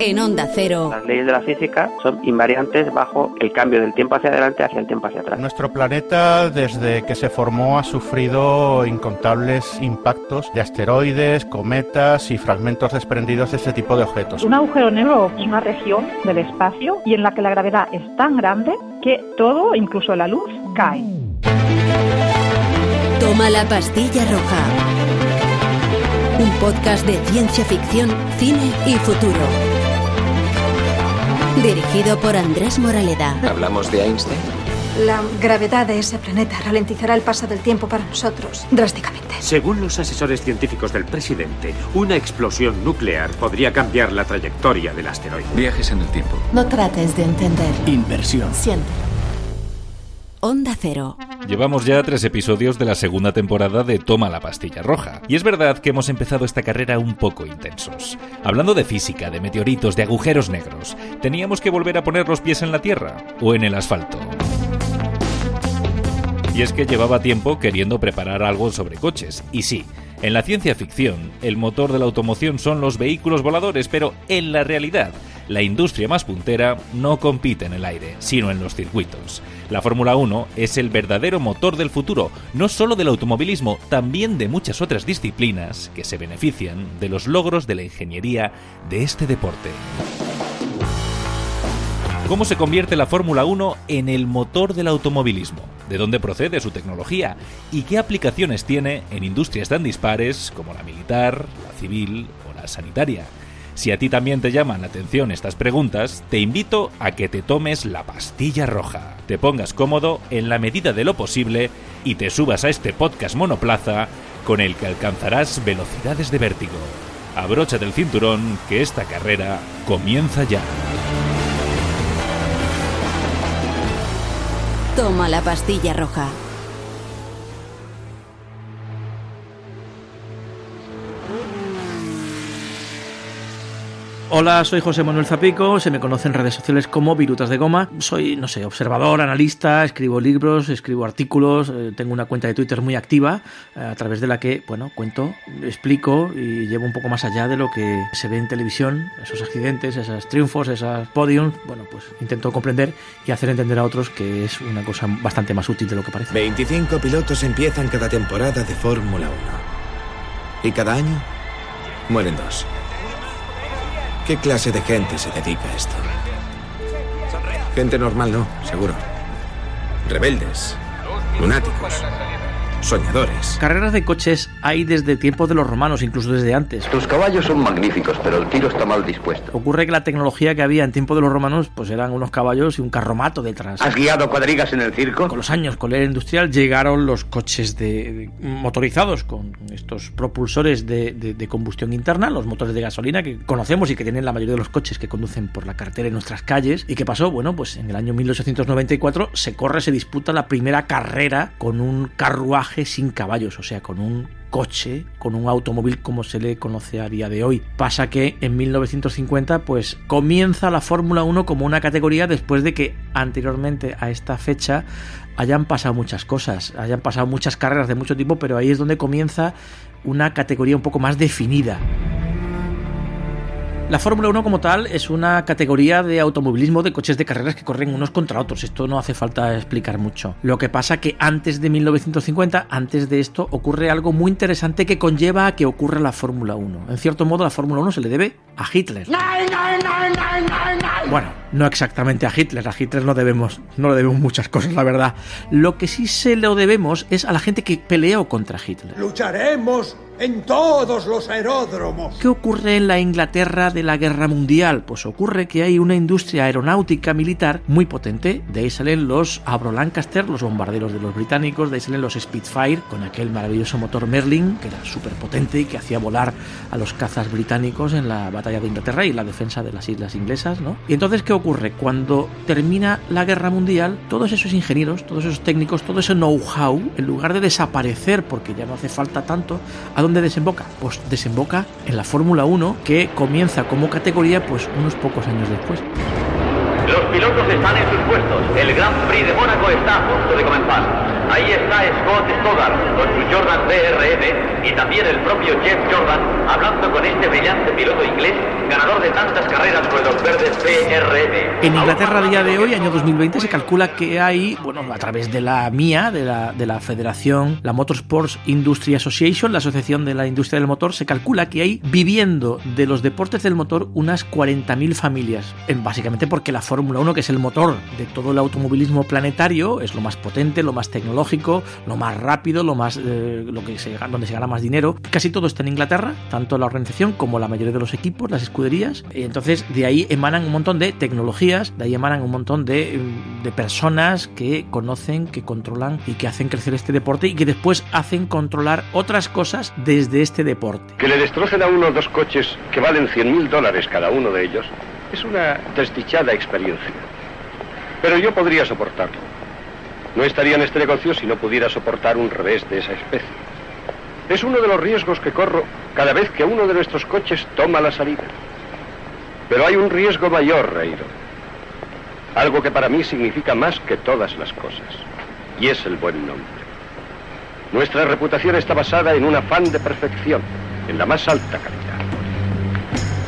En Onda Cero. Las leyes de la física son invariantes bajo el cambio del tiempo hacia adelante hacia el tiempo hacia atrás. Nuestro planeta, desde que se formó, ha sufrido incontables impactos de asteroides, cometas y fragmentos desprendidos de este tipo de objetos. Un agujero negro es una región del espacio y en la que la gravedad es tan grande que todo, incluso la luz, cae. Toma la pastilla roja. Un podcast de ciencia ficción, cine y futuro. Dirigido por Andrés Moraleda. ¿Hablamos de Einstein? La gravedad de ese planeta ralentizará el paso del tiempo para nosotros drásticamente. Según los asesores científicos del presidente, una explosión nuclear podría cambiar la trayectoria del asteroide. Viajes en el tiempo. No trates de entender. Inversión. Siente. Onda Cero. Llevamos ya tres episodios de la segunda temporada de Toma la pastilla roja. Y es verdad que hemos empezado esta carrera un poco intensos. Hablando de física, de meteoritos, de agujeros negros, teníamos que volver a poner los pies en la tierra o en el asfalto. Y es que llevaba tiempo queriendo preparar algo sobre coches. Y sí, en la ciencia ficción, el motor de la automoción son los vehículos voladores, pero en la realidad, la industria más puntera no compite en el aire, sino en los circuitos. La Fórmula 1 es el verdadero motor del futuro, no solo del automovilismo, también de muchas otras disciplinas que se benefician de los logros de la ingeniería de este deporte. ¿Cómo se convierte la Fórmula 1 en el motor del automovilismo? ¿De dónde procede su tecnología? ¿Y qué aplicaciones tiene en industrias tan dispares como la militar, la civil o la sanitaria? Si a ti también te llaman la atención estas preguntas, te invito a que te tomes la pastilla roja, te pongas cómodo en la medida de lo posible y te subas a este podcast monoplaza con el que alcanzarás velocidades de vértigo. Abróchate el cinturón que esta carrera comienza ya. Toma la pastilla roja. Hola, soy José Manuel Zapico, se me conoce en redes sociales como Virutas de Goma. Soy, no sé, observador, analista, escribo libros, escribo artículos, eh, tengo una cuenta de Twitter muy activa, eh, a través de la que, bueno, cuento, explico y llevo un poco más allá de lo que se ve en televisión, esos accidentes, esos triunfos, esos podiums. Bueno, pues intento comprender y hacer entender a otros que es una cosa bastante más útil de lo que parece. 25 pilotos empiezan cada temporada de Fórmula 1. Y cada año mueren dos. ¿Qué clase de gente se dedica a esto? Gente normal no, seguro. Rebeldes, lunáticos, soñadores. Carreras de coches hay desde tiempos de los romanos, incluso desde antes. Tus caballos son magníficos, pero el tiro está mal dispuesto. Ocurre que la tecnología que había en tiempo de los romanos pues eran unos caballos y un carromato detrás. ¿Has guiado cuadrigas en el circo? Con los años, con la era industrial, llegaron los coches de, de- motorizados con estos propulsores de, de- de combustión interna, los motores de gasolina que conocemos y que tienen la mayoría de los coches que conducen por la carretera en nuestras calles. ¿Y qué pasó? Bueno, pues en el año 1894 se corre, se disputa la primera carrera con un carruaje sin caballos, o sea, con un coche, con un automóvil como se le conoce a día de hoy. Pasa que en 1950 pues comienza la Fórmula 1 como una categoría después de que anteriormente a esta fecha hayan pasado muchas cosas, hayan pasado muchas carreras de mucho tipo, pero ahí es donde comienza una categoría un poco más definida. La Fórmula 1 como tal es una categoría de automovilismo de coches de carreras que corren unos contra otros. Esto no hace falta explicar mucho. Lo que pasa que antes de 1950, antes de esto, ocurre algo muy interesante que conlleva a que ocurra la Fórmula 1. En cierto modo, la Fórmula 1 se le debe a Hitler. Bueno, no exactamente a Hitler. A Hitler no debemos, no le debemos muchas cosas, la verdad. Lo que sí se lo debemos es a la gente que peleó contra Hitler. Lucharemos en todos los aeródromos. ¿Qué ocurre en la Inglaterra de la Guerra Mundial? Pues ocurre que hay una industria aeronáutica militar muy potente. De ahí salen los Avro Lancaster, los bombarderos de los británicos. De ahí salen los Spitfire, con aquel maravilloso motor Merlin, que era súper potente y que hacía volar a los cazas británicos en la batalla de Inglaterra y la defensa de las islas inglesas, ¿no? Y entonces, ¿qué ocurre? Cuando termina la Guerra Mundial, todos esos ingenieros, todos esos técnicos, todo ese know-how, en lugar de desaparecer, porque ya no hace falta tanto, ¿a dónde desemboca? Pues desemboca en la Fórmula 1, que comienza como categoría pues unos pocos años después. Los pilotos están en sus puestos. El Gran Prix de Mónaco está a punto de comenzar. Ahí está Scott Stoddard con su Jordan BRM y también el propio Jeff Jordan hablando con este brillante piloto inglés, ganador de tantas carreras con los verdes BRM. En Inglaterra a día de hoy, año 2020, se calcula que hay, bueno, a través de la MIA, de la, de la Federación, la Motorsports Industry Association, la Asociación de la Industria del Motor, se calcula que hay viviendo de los deportes del motor unas 40.000 familias. En, básicamente porque la Fórmula 1, que es el motor de todo el automovilismo planetario, es lo más potente, lo más tecnológico lo más rápido, lo más eh, lo que se, donde se gana más dinero. Casi todo está en Inglaterra, tanto la organización como la mayoría de los equipos, las escuderías. Y entonces de ahí emanan un montón de tecnologías, de ahí emanan un montón de, de personas que conocen, que controlan y que hacen crecer este deporte y que después hacen controlar otras cosas desde este deporte. Que le destrocen a uno dos coches que valen 100 mil dólares cada uno de ellos es una desdichada experiencia. Pero yo podría soportarlo. No estaría en este negocio si no pudiera soportar un revés de esa especie. Es uno de los riesgos que corro cada vez que uno de nuestros coches toma la salida. Pero hay un riesgo mayor, Reiro. Algo que para mí significa más que todas las cosas. Y es el buen nombre. Nuestra reputación está basada en un afán de perfección, en la más alta calidad.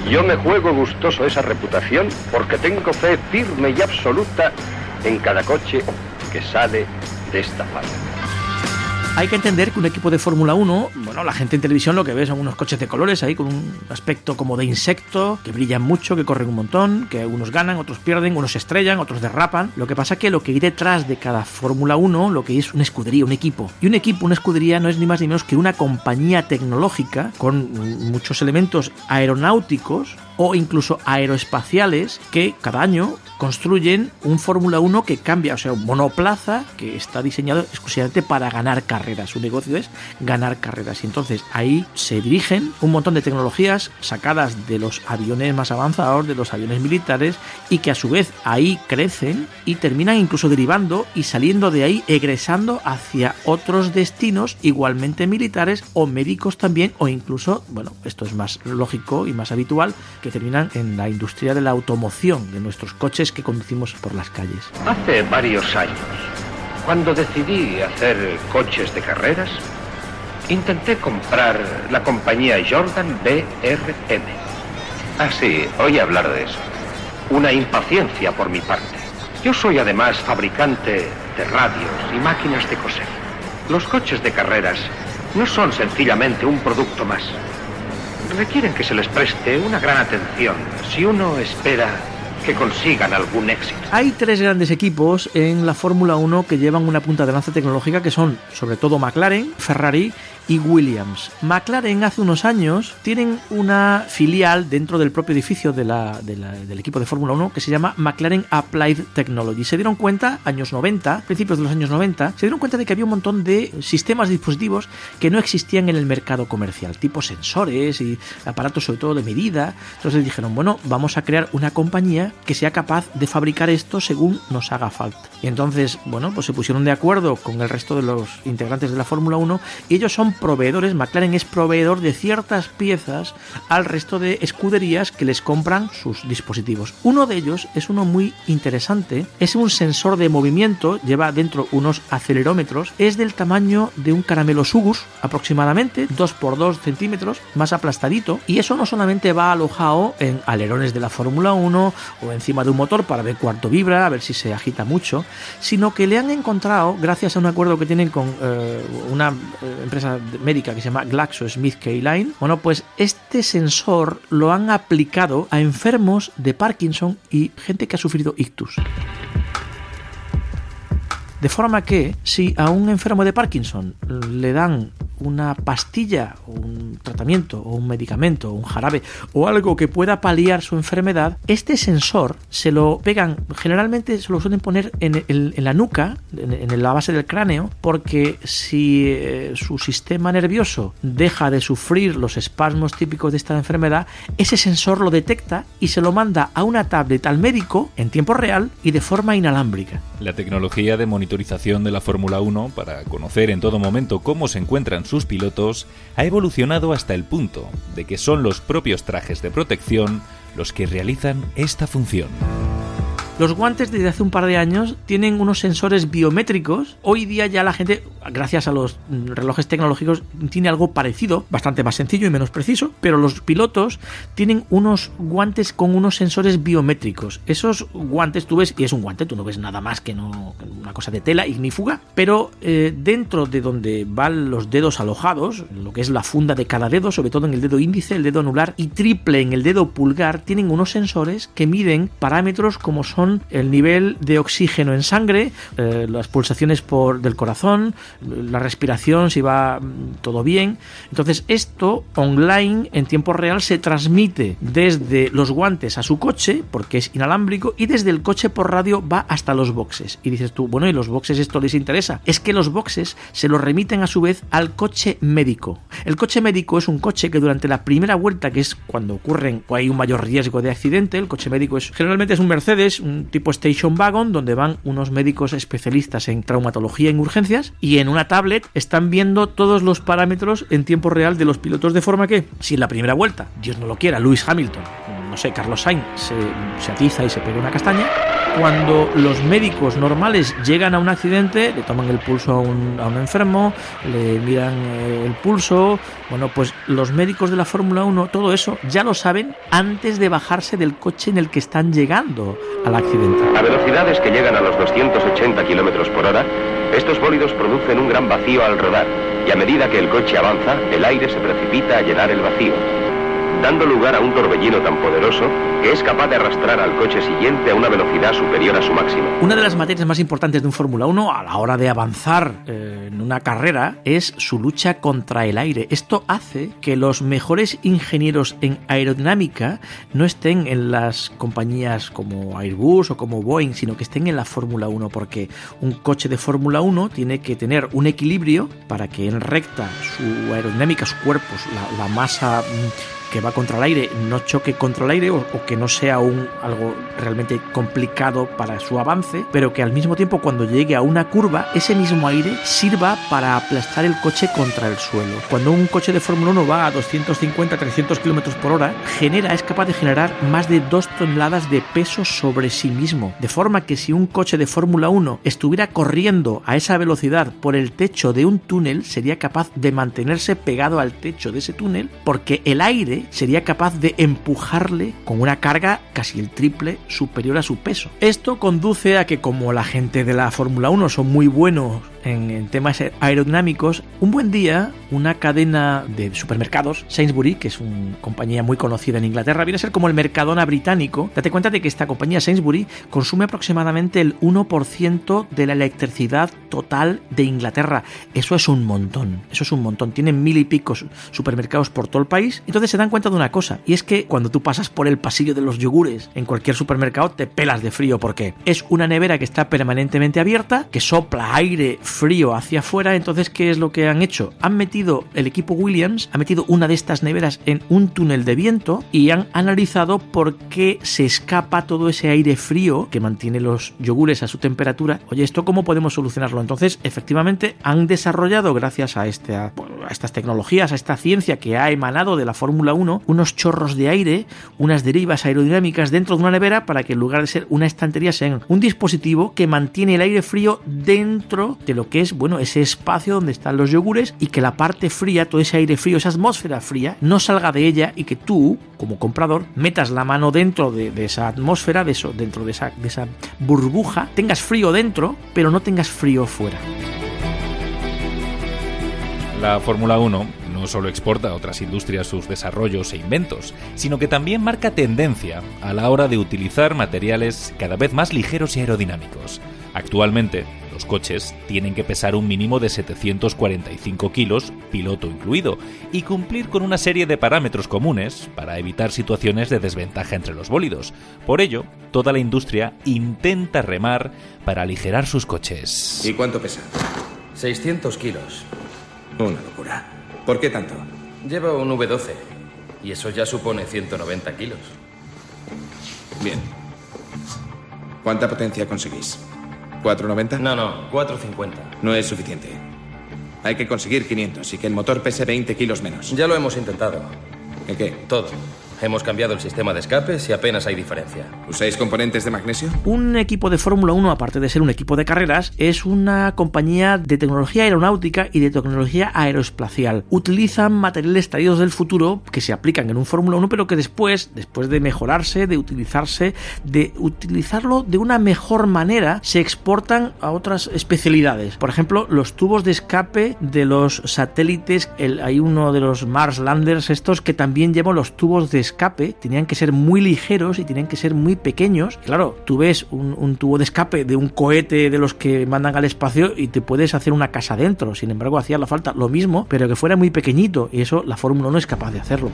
Yo me juego gustoso esa reputación porque tengo fe firme y absoluta en cada coche que sale de esta fase. Hay que entender que un equipo de Fórmula 1, bueno, la gente en televisión lo que ve son unos coches de colores ahí con un aspecto como de insecto, que brillan mucho, que corren un montón, que unos ganan, otros pierden, unos estrellan, otros derrapan. Lo que pasa es que lo que hay detrás de cada Fórmula 1, lo que es una escudería, un equipo. Y un equipo, una escudería no es ni más ni menos que una compañía tecnológica con muchos elementos aeronáuticos o incluso aeroespaciales que cada año construyen un Fórmula 1 que cambia, o sea, un monoplaza que está diseñado exclusivamente para ganar carreras. Su negocio es ganar carreras. Y entonces ahí se dirigen un montón de tecnologías sacadas de los aviones más avanzados, de los aviones militares, y que a su vez ahí crecen y terminan incluso derivando y saliendo de ahí, egresando hacia otros destinos igualmente militares o médicos también, o incluso, bueno, esto es más lógico y más habitual, que terminan en la industria de la automoción de nuestros coches que conducimos por las calles. Hace varios años, cuando decidí hacer coches de carreras, intenté comprar la compañía Jordan BRM. Ah, sí, oí hablar de eso. Una impaciencia por mi parte. Yo soy además fabricante de radios y máquinas de coser. Los coches de carreras no son sencillamente un producto más requieren que se les preste una gran atención si uno espera que consigan algún éxito. Hay tres grandes equipos en la Fórmula 1 que llevan una punta de lanza tecnológica que son sobre todo McLaren, Ferrari y Williams. McLaren hace unos años tienen una filial dentro del propio edificio de del equipo de Fórmula 1 que se llama McLaren Applied Technology. Se dieron cuenta, años 90, principios de los años 90, se dieron cuenta de que había un montón de sistemas, dispositivos que no existían en el mercado comercial, tipo sensores y aparatos sobre todo de medida. Entonces dijeron, bueno, vamos a crear una compañía que sea capaz de fabricar esto según nos haga falta. Y entonces, bueno, pues se pusieron de acuerdo con el resto de los integrantes de la Fórmula 1 y ellos son proveedores, McLaren es proveedor de ciertas piezas al resto de escuderías que les compran sus dispositivos. Uno de ellos es uno muy interesante, es un sensor de movimiento, lleva dentro unos acelerómetros, es del tamaño de un caramelo sugus aproximadamente, 2 por 2 centímetros, más aplastadito, y eso no solamente va alojado en alerones de la Fórmula 1 o encima de un motor para ver cuánto vibra, a ver si se agita mucho, sino que le han encontrado, gracias a un acuerdo que tienen con eh, una eh, empresa médica que se llama GlaxoSmithKline, bueno, pues este sensor lo han aplicado a enfermos de Parkinson y gente que ha sufrido ictus. De forma que si a un enfermo de Parkinson le dan una pastilla, o un tratamiento, o un medicamento, o un jarabe, o algo que pueda paliar su enfermedad, este sensor se lo pegan, generalmente se lo suelen poner en, la nuca, en, la base del cráneo, porque si eh, su sistema nervioso deja de sufrir los espasmos típicos de esta enfermedad, ese sensor lo detecta y se lo manda a una tablet al médico en tiempo real y de forma inalámbrica. La tecnología de monitorización de la Fórmula 1 para conocer en todo momento cómo se encuentran sus pilotos ha evolucionado hasta el punto de que son los propios trajes de protección los que realizan esta función. Los guantes desde hace un par de años tienen unos sensores biométricos. Hoy día ya la gente, gracias a los mm, relojes tecnológicos, tiene algo parecido, bastante más sencillo y menos preciso, pero los pilotos tienen unos guantes con unos sensores biométricos. Esos guantes tú ves, y es un guante, tú no ves nada más que no una cosa de tela ignífuga, pero eh, dentro de donde van los dedos alojados, lo que es la funda de cada dedo, sobre todo en el dedo índice, el dedo anular y triple en el dedo pulgar, tienen unos sensores que miden parámetros como son el nivel de oxígeno en sangre, eh, las pulsaciones por, del corazón, la respiración, si va mm, todo bien. Entonces esto online en tiempo real se transmite desde los guantes a su coche, porque es inalámbrico, y desde el coche por radio va hasta los boxes. Y dices tú, bueno, ¿y los boxes esto les interesa? Es que los boxes se los remiten a su vez al coche médico. El coche médico es un coche que durante la primera vuelta, que es cuando ocurren o hay un mayor riesgo de accidente, el coche médico es generalmente es un Mercedes, un tipo station wagon, donde van unos médicos especialistas en traumatología en urgencias, y en una tablet están viendo todos los parámetros en tiempo real de los pilotos, de forma que, si en la primera vuelta, Dios no lo quiera, Lewis Hamilton, no sé, Carlos Sainz se, se atiza y se pega una castaña, cuando los médicos normales llegan a un accidente, le toman el pulso a un, a un enfermo, le miran eh, el pulso, bueno, pues los médicos de la Fórmula 1, todo eso ya lo saben antes de bajarse del coche en el que están llegando al accidente. A velocidades que llegan a los 280 kilómetros por hora, estos bólidos producen un gran vacío al rodar, y a medida que el coche avanza, el aire se precipita a llenar el vacío dando lugar a un torbellino tan poderoso que es capaz de arrastrar al coche siguiente a una velocidad superior a su máximo. Una de las materias más importantes de un Fórmula 1 a la hora de avanzar eh, en una carrera es su lucha contra el aire. Esto hace que los mejores ingenieros en aerodinámica no estén en las compañías como Airbus o como Boeing, sino que estén en la Fórmula 1 porque un coche de Fórmula 1 tiene que tener un equilibrio para que en recta su aerodinámica, su cuerpo, la, la masa que va contra el aire no choque contra el aire o, que no sea un, algo realmente complicado para su avance, pero que al mismo tiempo cuando llegue a una curva ese mismo aire sirva para aplastar el coche contra el suelo. Cuando un coche de Fórmula 1 va a 250-300 km por hora, genera, es capaz de generar más de 2 toneladas de peso sobre sí mismo, de forma que si un coche de Fórmula 1 estuviera corriendo a esa velocidad por el techo de un túnel, sería capaz de mantenerse pegado al techo de ese túnel porque el aire sería capaz de empujarle con una carga casi el triple superior a su peso. Esto conduce a que como la gente de la Fórmula 1 son muy buenos en, temas aerodinámicos, un buen día una cadena de supermercados, Sainsbury, que es una compañía muy conocida en Inglaterra, viene a ser como el Mercadona británico. Date cuenta de que esta compañía Sainsbury consume aproximadamente el 1% de la electricidad total de Inglaterra. Eso es un montón, eso es un montón. Tienen mil y pico supermercados por todo el país. Entonces se dan cuenta de una cosa, y es que cuando tú pasas por el pasillo de los yogures en cualquier supermercado te pelas de frío porque es una nevera que está permanentemente abierta, que sopla aire frío hacia afuera, entonces ¿qué es lo que han hecho? Han metido, el equipo Williams ha metido una de estas neveras en un túnel de viento y han analizado por qué se escapa todo ese aire frío que mantiene los yogures a su temperatura. Oye, ¿esto cómo podemos solucionarlo? Entonces, efectivamente, han desarrollado, gracias a, este, estas tecnologías, a esta ciencia que ha emanado de la Fórmula 1, unos chorros de aire, unas derivas aerodinámicas dentro de una nevera para que en lugar de ser una estantería sean un dispositivo que mantiene el aire frío dentro de lo que es, bueno, ese espacio donde están los yogures y que la parte fría, todo ese aire frío, esa atmósfera fría, no salga de ella y que tú, como comprador, metas la mano dentro de, de esa atmósfera, de eso, dentro de esa, de esa burbuja, tengas frío dentro, pero no tengas frío fuera. La Fórmula 1 no solo exporta a otras industrias sus desarrollos e inventos, sino que también marca tendencia a la hora de utilizar materiales cada vez más ligeros y aerodinámicos. Actualmente, los coches tienen que pesar un mínimo de 745 kilos, piloto incluido, y cumplir con una serie de parámetros comunes para evitar situaciones de desventaja entre los bólidos. Por ello, toda la industria intenta remar para aligerar sus coches. ¿Y cuánto pesa? 600 kilos. Una locura. ¿Por qué tanto? Lleva un V12 y eso ya supone 190 kilos. Bien. ¿Cuánta potencia conseguís? ¿490? No, no, 450. No es suficiente. Hay que conseguir 500 y que el motor pese 20 kilos menos. Ya lo hemos intentado. ¿El qué? Todo. Hemos cambiado el sistema de escapes y apenas hay diferencia. ¿Usáis componentes de magnesio? Un equipo de Fórmula 1, aparte de ser un equipo de carreras, es una compañía de tecnología aeronáutica y de tecnología aeroespacial. Utilizan materiales traídos del futuro que se aplican en un Fórmula 1, pero que después, después de mejorarse, de utilizarse, de utilizarlo de una mejor manera, se exportan a otras especialidades. Por ejemplo, los tubos de escape de los satélites, el, hay uno de los Mars Landers estos que también llevan los tubos de escape tenían que ser muy ligeros y tenían que ser muy pequeños. Claro, tú ves un, tubo de escape de un cohete de los que mandan al espacio y te puedes hacer una casa dentro. Sin embargo, hacía la falta lo mismo, pero que fuera muy pequeñito y eso la Fórmula 1 es capaz de hacerlo.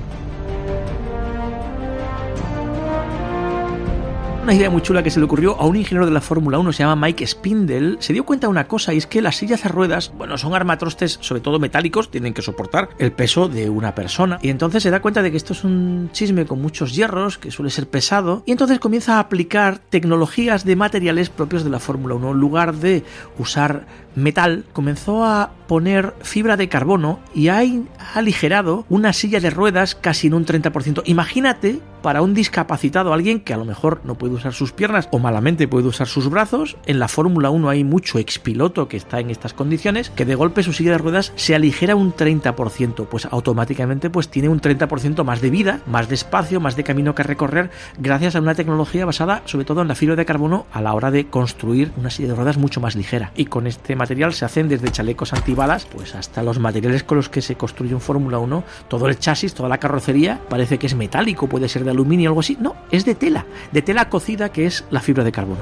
Una idea muy chula que se le ocurrió a un ingeniero de la Fórmula 1, se llama Mike Spindle, se dio cuenta de una cosa y es que las sillas de ruedas, bueno, son armatrostes sobre todo metálicos, tienen que soportar el peso de una persona. Y entonces se da cuenta de que esto es un chisme con muchos hierros, que suele ser pesado, y entonces comienza a aplicar tecnologías de materiales propios de la Fórmula 1. En lugar de usar metal, comenzó a poner fibra de carbono y ha aligerado una silla de ruedas casi en un 30%. Imagínate para un discapacitado, alguien que a lo mejor no puede usar sus piernas o malamente puede usar sus brazos. En la Fórmula 1 hay mucho expiloto que está en estas condiciones, que de golpe su silla de ruedas se aligera un 30%, pues automáticamente pues tiene un 30% más de vida, más de espacio, más de camino que recorrer, gracias a una tecnología basada sobre todo en la fibra de carbono a la hora de construir una silla de ruedas mucho más ligera. Y con este material se hacen desde chalecos antibalas, pues hasta los materiales con los que se construye un Fórmula 1, todo el chasis, toda la carrocería, parece que es metálico, puede ser de aluminio algo así. No, es de tela, de tela cocida que es la fibra de carbono.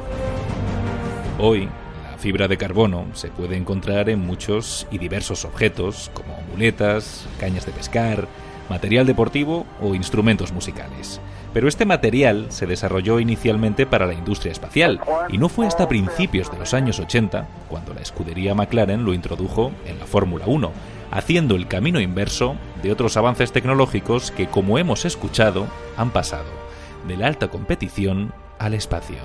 Hoy, la fibra de carbono se puede encontrar en muchos y diversos objetos, como muletas, cañas de pescar, material deportivo o instrumentos musicales. Pero este material se desarrolló inicialmente para la industria espacial y no fue hasta principios de los años 80 cuando la escudería McLaren lo introdujo en la Fórmula 1, haciendo el camino inverso de otros avances tecnológicos que, como hemos escuchado, han pasado de la alta competición al espacio.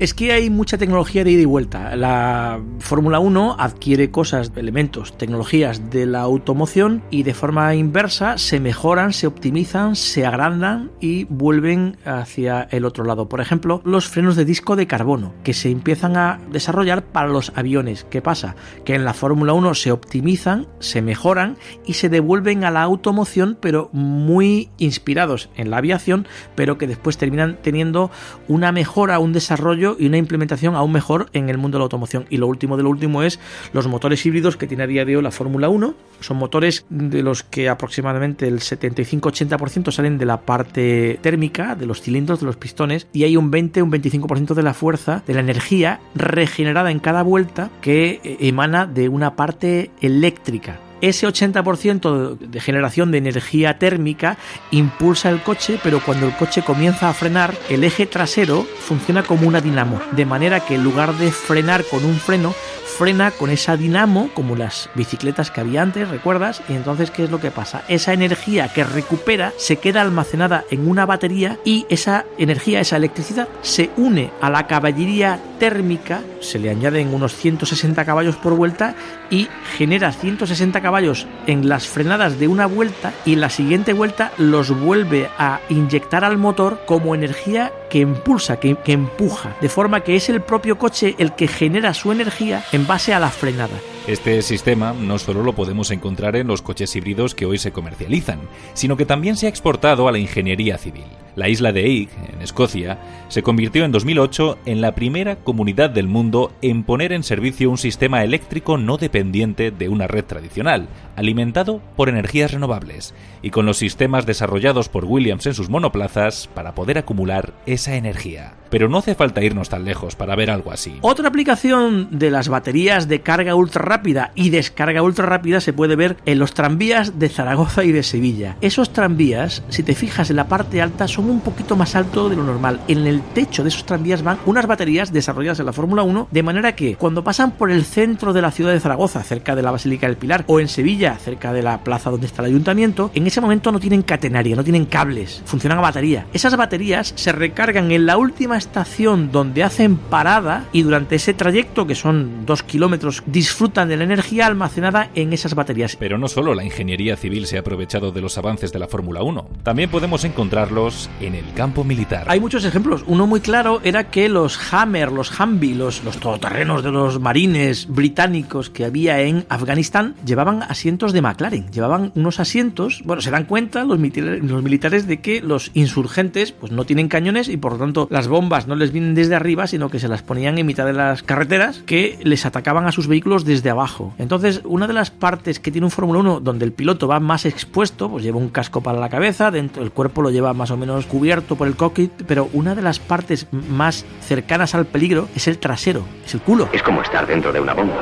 Es que hay mucha tecnología de ida y vuelta. La Fórmula 1 adquiere cosas, elementos, tecnologías de la automoción y de forma inversa se mejoran, se optimizan, se agrandan y vuelven hacia el otro lado. Por ejemplo, los frenos de disco de carbono que se empiezan a desarrollar para los aviones. ¿Qué pasa? Que en la Fórmula 1 se optimizan, se mejoran y se devuelven a la automoción, pero muy inspirados en la aviación, pero que después terminan teniendo una mejora, un desarrollo y una implementación aún mejor en el mundo de la automoción. Y lo último de lo último es los motores híbridos que tiene a día de hoy la Fórmula 1. Son motores de los que aproximadamente el 75-80% salen de la parte térmica, de los cilindros, de los pistones, y hay un 20, un 25% de la fuerza, de la energía regenerada en cada vuelta que eh, emana de una parte eléctrica ese 80% de generación de energía térmica impulsa el coche, pero cuando el coche comienza a frenar, el eje trasero funciona como una dinamo, de manera que en lugar de frenar con un freno, frena con esa dinamo, como las bicicletas que había antes, ¿recuerdas? Y entonces, ¿qué es lo que pasa? Esa energía que recupera se queda almacenada en una batería y esa energía, esa electricidad, se une a la caballería térmica, se le añaden unos 160 caballos por vuelta y genera 160 caballos en las frenadas de una vuelta y la siguiente vuelta los vuelve a inyectar al motor como energía que impulsa, que, empuja, de forma que es el propio coche el que genera su energía en base a la frenada. Este sistema no solo lo podemos encontrar en los coches híbridos que hoy se comercializan, sino que también se ha exportado a la ingeniería civil. La isla de Eigg, en Escocia, se convirtió en 2008 en la primera comunidad del mundo en poner en servicio un sistema eléctrico no dependiente de una red tradicional, alimentado por energías renovables, y con los sistemas desarrollados por Williams en sus monoplazas para poder acumular esa energía. Pero no hace falta irnos tan lejos para ver algo así. Otra aplicación de las baterías de carga ultra rápida y descarga ultra rápida se puede ver en los tranvías de Zaragoza y de Sevilla. Esos tranvías, si te fijas en la parte alta, son un poquito más alto de lo normal. En el techo de esos tranvías van unas baterías desarrolladas en la Fórmula 1, de manera que cuando pasan por el centro de la ciudad de Zaragoza, cerca de la Basílica del Pilar, o en Sevilla, cerca de la plaza donde está el ayuntamiento, en ese momento no tienen catenaria, no tienen cables, funcionan a batería. Esas baterías se recargan en la última estación donde hacen parada y durante ese trayecto, que son dos kilómetros, disfrutan de la energía almacenada en esas baterías. Pero no solo la ingeniería civil se ha aprovechado de los avances de la Fórmula 1, también podemos encontrarlos en el campo militar. Hay muchos ejemplos. Uno muy claro era que los Hammer, los Humvee, los, todoterrenos de los marines británicos que había en Afganistán llevaban asientos de McLaren, llevaban unos asientos, bueno, se dan cuenta los, los militares de que los insurgentes pues no tienen cañones y por lo tanto las bombas no les vienen desde arriba, sino que se las ponían en mitad de las carreteras que les atacaban a sus vehículos desde abajo. Entonces, una de las partes que tiene un Fórmula 1 donde el piloto va más expuesto, pues lleva un casco para la cabeza, dentro el cuerpo lo lleva más o menos cubierto por el cockpit, pero una de las partes más cercanas al peligro es el trasero, es el culo. Es como estar dentro de una bomba.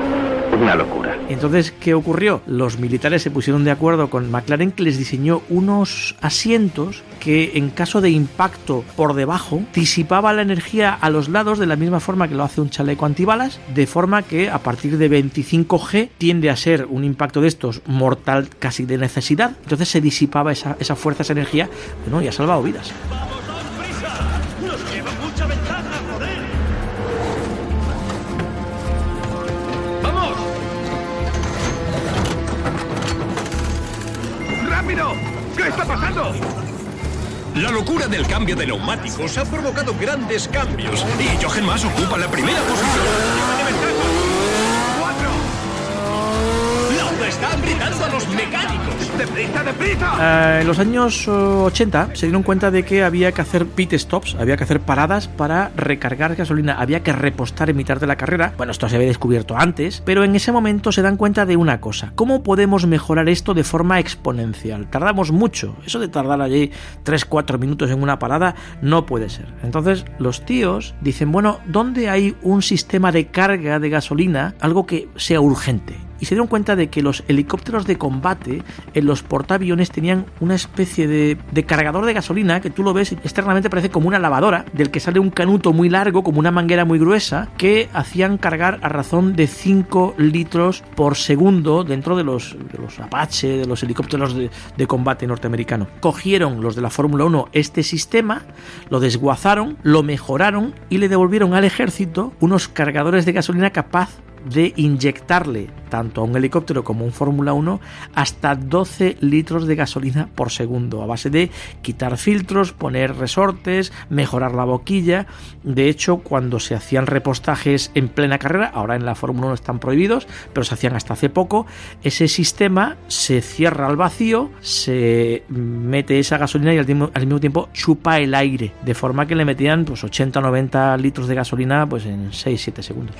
Una locura. Entonces, ¿qué ocurrió? Los militares se pusieron de acuerdo con McLaren que les diseñó unos asientos que en caso de impacto por debajo disipaba la energía a los lados de la misma forma que lo hace un chaleco antibalas, de forma que a partir de 25G tiende a ser un impacto de estos mortal casi de necesidad. Entonces se disipaba esa, fuerza, esa energía, y ha salvado vidas. ¿Qué está pasando? La locura del cambio de neumáticos ha provocado grandes cambios y Jochen Mass ocupa la primera posición. ¡Lauda está gritando a los mecánicos! ¡Deprisa, deprisa! Eh, en los años eh, 80 se dieron cuenta de que había que hacer pit stops, había que hacer paradas para recargar gasolina, había que repostar en mitad de la carrera. Bueno, esto se había descubierto antes, pero en ese momento se dan cuenta de una cosa. ¿Cómo podemos mejorar esto de forma exponencial? Tardamos mucho. Eso de tardar allí 3-4 minutos en una parada no puede ser. Entonces los tíos dicen, bueno, ¿dónde hay un sistema de carga de gasolina? Algo que sea urgente y se dieron cuenta de que los helicópteros de combate en los portaaviones tenían una especie de, de, cargador de gasolina que tú lo ves externamente parece como una lavadora del que sale un canuto muy largo como una manguera muy gruesa que hacían cargar a razón de 5 litros por segundo dentro de los, de los Apache, de los helicópteros de, de combate norteamericano. Cogieron los de la Fórmula 1 este sistema, lo desguazaron, lo mejoraron y le devolvieron al ejército unos cargadores de gasolina capaz de inyectarle tanto a un helicóptero como a un Fórmula 1 hasta 12 litros de gasolina por segundo a base de quitar filtros, poner resortes, mejorar la boquilla. De hecho, cuando se hacían repostajes en plena carrera, ahora en la Fórmula 1 están prohibidos, pero se hacían hasta hace poco, ese sistema se cierra al vacío, se mete esa gasolina y al mismo, tiempo chupa el aire, de forma que le metían pues 80 o 90 litros de gasolina pues en 6-7 segundos.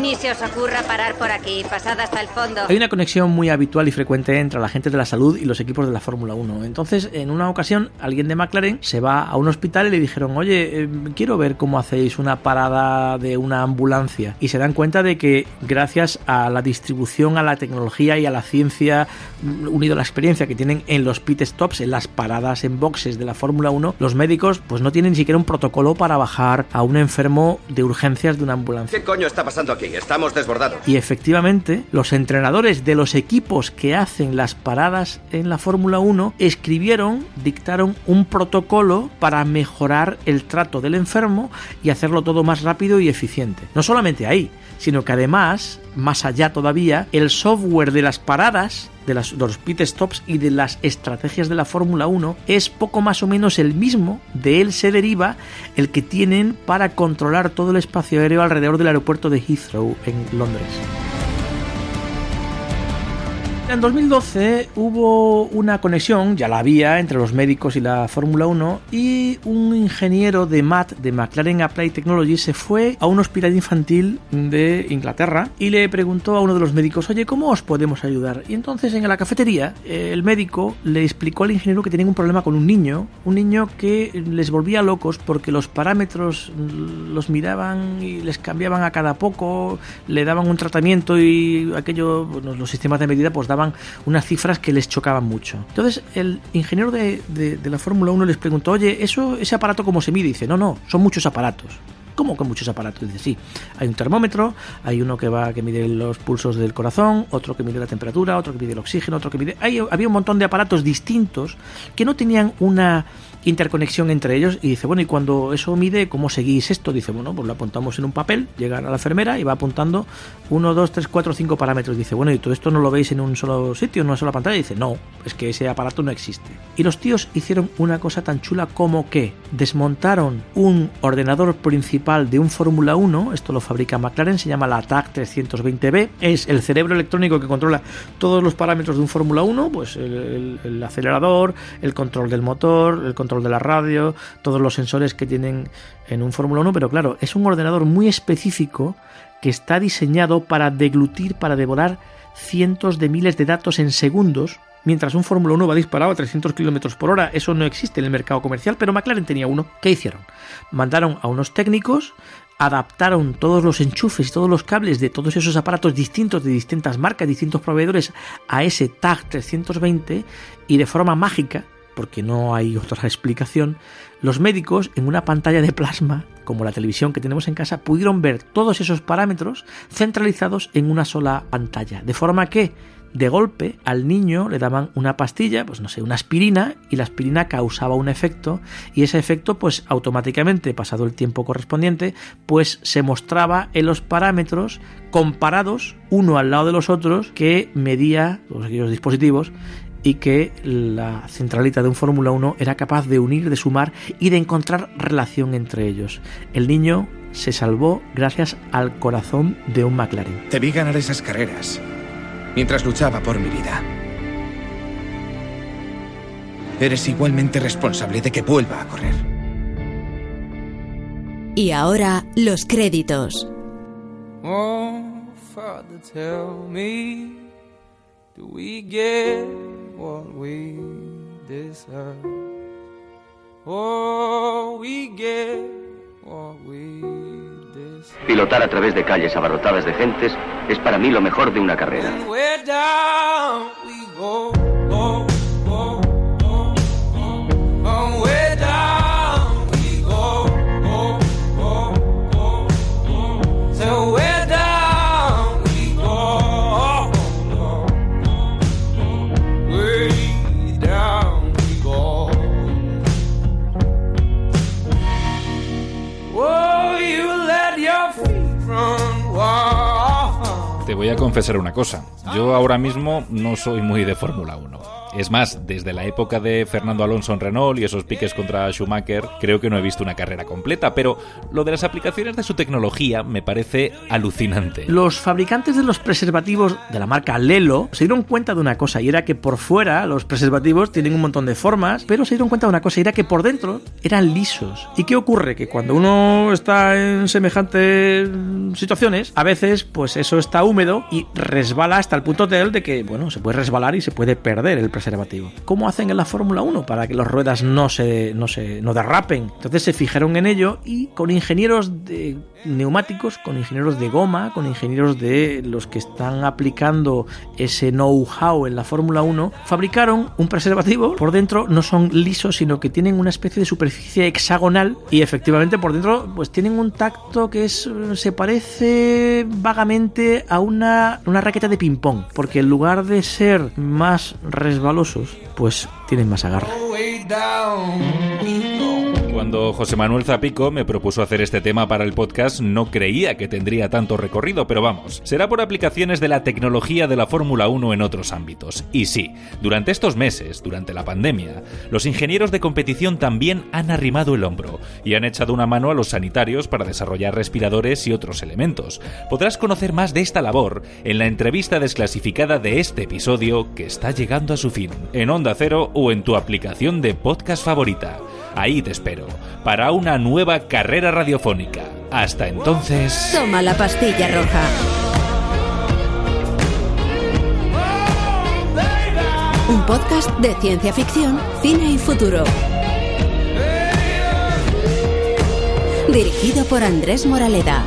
Ni se os ocurra parar por aquí, pasad hasta el fondo. Hay una conexión muy habitual y frecuente entre la gente de la salud y los equipos de la Fórmula 1. Entonces, en una ocasión, alguien de McLaren se va a un hospital y le dijeron, oye, eh, quiero ver cómo hacéis una parada de una ambulancia. Y se dan cuenta de que gracias a la distribución, a la tecnología y a la ciencia, unido a la experiencia que tienen en los pit stops, en las paradas en boxes de la Fórmula 1, los médicos pues no tienen ni siquiera un protocolo para bajar a un enfermo de urgencias de una ambulancia. ¿Qué coño está pasando aquí? Estamos desbordados. Y efectivamente, los entrenadores de los equipos que hacen las paradas en la Fórmula 1 escribieron, dictaron un protocolo para mejorar el trato del enfermo y hacerlo todo más rápido y eficiente. No solamente ahí, sino que además, más allá todavía, el software de las paradas de, las, de los pit stops y de las estrategias de la Fórmula 1 es poco más o menos el mismo, de él se deriva el que tienen para controlar todo el espacio aéreo alrededor del aeropuerto de Heathrow en Londres. En 2012 hubo una conexión, ya la había, entre los médicos y la Fórmula 1 y un ingeniero de MAT de McLaren Applied Technology se fue a un hospital infantil de Inglaterra y le preguntó a uno de los médicos, oye, ¿cómo os podemos ayudar? Y entonces en la cafetería el médico le explicó al ingeniero que tenían un problema con un niño, un niño que les volvía locos porque los parámetros los miraban y les cambiaban a cada poco, le daban un tratamiento y aquello, bueno, los sistemas de medida pues unas cifras que les chocaban mucho. Entonces el ingeniero de, de, la Fórmula 1 les preguntó, oye, ¿eso, ¿ese aparato cómo se mide? Dice, no, no, son muchos aparatos. ¿Cómo que muchos aparatos? Dice, sí, hay un termómetro, hay uno que va que mide los pulsos del corazón, otro que mide la temperatura, otro que mide el oxígeno, otro que mide... Hay, había un montón de aparatos distintos que no tenían una interconexión entre ellos y dice, bueno, y cuando eso mide, ¿cómo seguís esto? Dice, bueno, pues lo apuntamos en un papel, llega a la enfermera y va apuntando 1, 2, 3, 4, 5 parámetros. Dice, bueno, ¿y todo esto no lo veis en un solo sitio, en una sola pantalla? Dice, no, es que ese aparato no existe. Y los tíos hicieron una cosa tan chula como que desmontaron un ordenador principal de un Fórmula 1, esto lo fabrica McLaren, se llama la TAC 320B, es el cerebro electrónico que controla todos los parámetros de un Fórmula 1, pues el, el, el acelerador, el control del motor, el control de la radio, todos los sensores que tienen en un Fórmula 1, pero claro, es un ordenador muy específico que está diseñado para deglutir, para devorar cientos de miles de datos en segundos, mientras un Fórmula 1 va disparado a 300 km por hora. Eso no existe en el mercado comercial, pero McLaren tenía uno. ¿Qué hicieron? Mandaron a unos técnicos adaptaron todos los enchufes todos los cables de todos esos aparatos distintos de distintas marcas, distintos proveedores a ese TAG 320 y de forma mágica porque no hay otra explicación, los médicos en una pantalla de plasma, como la televisión que tenemos en casa, pudieron ver todos esos parámetros centralizados en una sola pantalla. De forma que, de golpe, al niño le daban una pastilla, pues no sé, una aspirina, y la aspirina causaba un efecto, y ese efecto, pues automáticamente, pasado el tiempo correspondiente, pues se mostraba en los parámetros comparados uno al lado de los otros que medía todos aquellos dispositivos y que la centralita de un Fórmula 1 era capaz de unir, de sumar y de encontrar relación entre ellos. El niño se salvó gracias al corazón de un McLaren. Te vi ganar esas carreras mientras luchaba por mi vida. Eres igualmente responsable de que vuelva a correr. Y ahora los créditos. Oh, Father, tell me, do we get what we deserve? Oh, we get what we deserve. Pilotar a través de calles abarrotadas de gentes es para mí lo mejor de una carrera. Voy a confesar una cosa. Yo ahora mismo no soy muy de Fórmula 1. Es más, desde la época de Fernando Alonso en Renault y esos piques contra Schumacher, creo que no he visto una carrera completa, pero lo de las aplicaciones de su tecnología me parece alucinante. Los fabricantes de los preservativos de la marca Lelo se dieron cuenta de una cosa y era que por fuera los preservativos tienen un montón de formas, pero se dieron cuenta de una cosa y era que por dentro eran lisos. ¿Y qué ocurre? Que cuando uno está en semejantes situaciones, a veces pues eso está húmedo y resbala hasta el punto tal de que, bueno, se puede resbalar y se puede perder el preservativo. ¿Cómo hacen en la Fórmula 1 para que las ruedas no se, no se no derrapen? Entonces se fijaron en ello y con ingenieros de neumáticos, con ingenieros de goma, con ingenieros de los que están aplicando ese know-how en la Fórmula 1, fabricaron un preservativo. Por dentro no son lisos, sino que tienen una especie de superficie hexagonal y efectivamente por dentro pues tienen un tacto que es se parece vagamente a una, una raqueta de ping-pong, porque en lugar de ser más resbalosos, pues tienen más agarre. Cuando José Manuel Zapico me propuso hacer este tema para el podcast, no creía que tendría tanto recorrido, pero vamos, será por aplicaciones de la tecnología de la Fórmula 1 en otros ámbitos. Y sí, durante estos meses, durante la pandemia, los ingenieros de competición también han arrimado el hombro y han echado una mano a los sanitarios para desarrollar respiradores y otros elementos. Podrás conocer más de esta labor en la entrevista desclasificada de este episodio que está llegando a su fin, en Onda Cero o en tu aplicación de podcast favorita. Ahí te espero, para una nueva carrera radiofónica. Hasta entonces... Toma la pastilla roja. Un podcast de ciencia ficción, cine y futuro. Dirigido por Andrés Moraleda.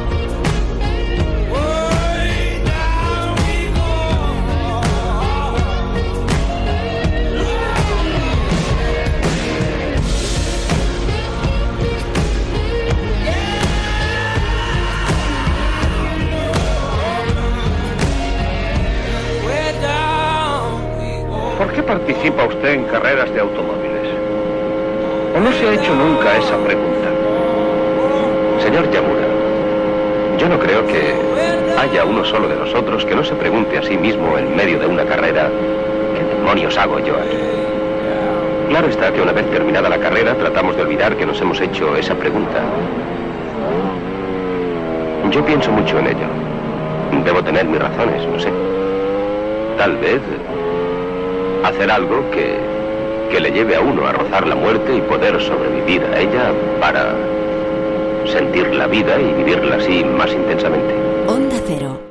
Carreras de automóviles? ¿O no se ha hecho nunca esa pregunta? Señor Yamura, yo no creo que haya uno solo de nosotros que no se pregunte a sí mismo en medio de una carrera, ¿qué demonios hago yo aquí? Claro está que una vez terminada la carrera tratamos de olvidar que nos hemos hecho esa pregunta. Yo pienso mucho en ello. Debo tener mis razones, no sé. Tal vez hacer algo que, que le lleve a uno a rozar la muerte y poder sobrevivir a ella para sentir la vida y vivirla así más intensamente. Onda Cero.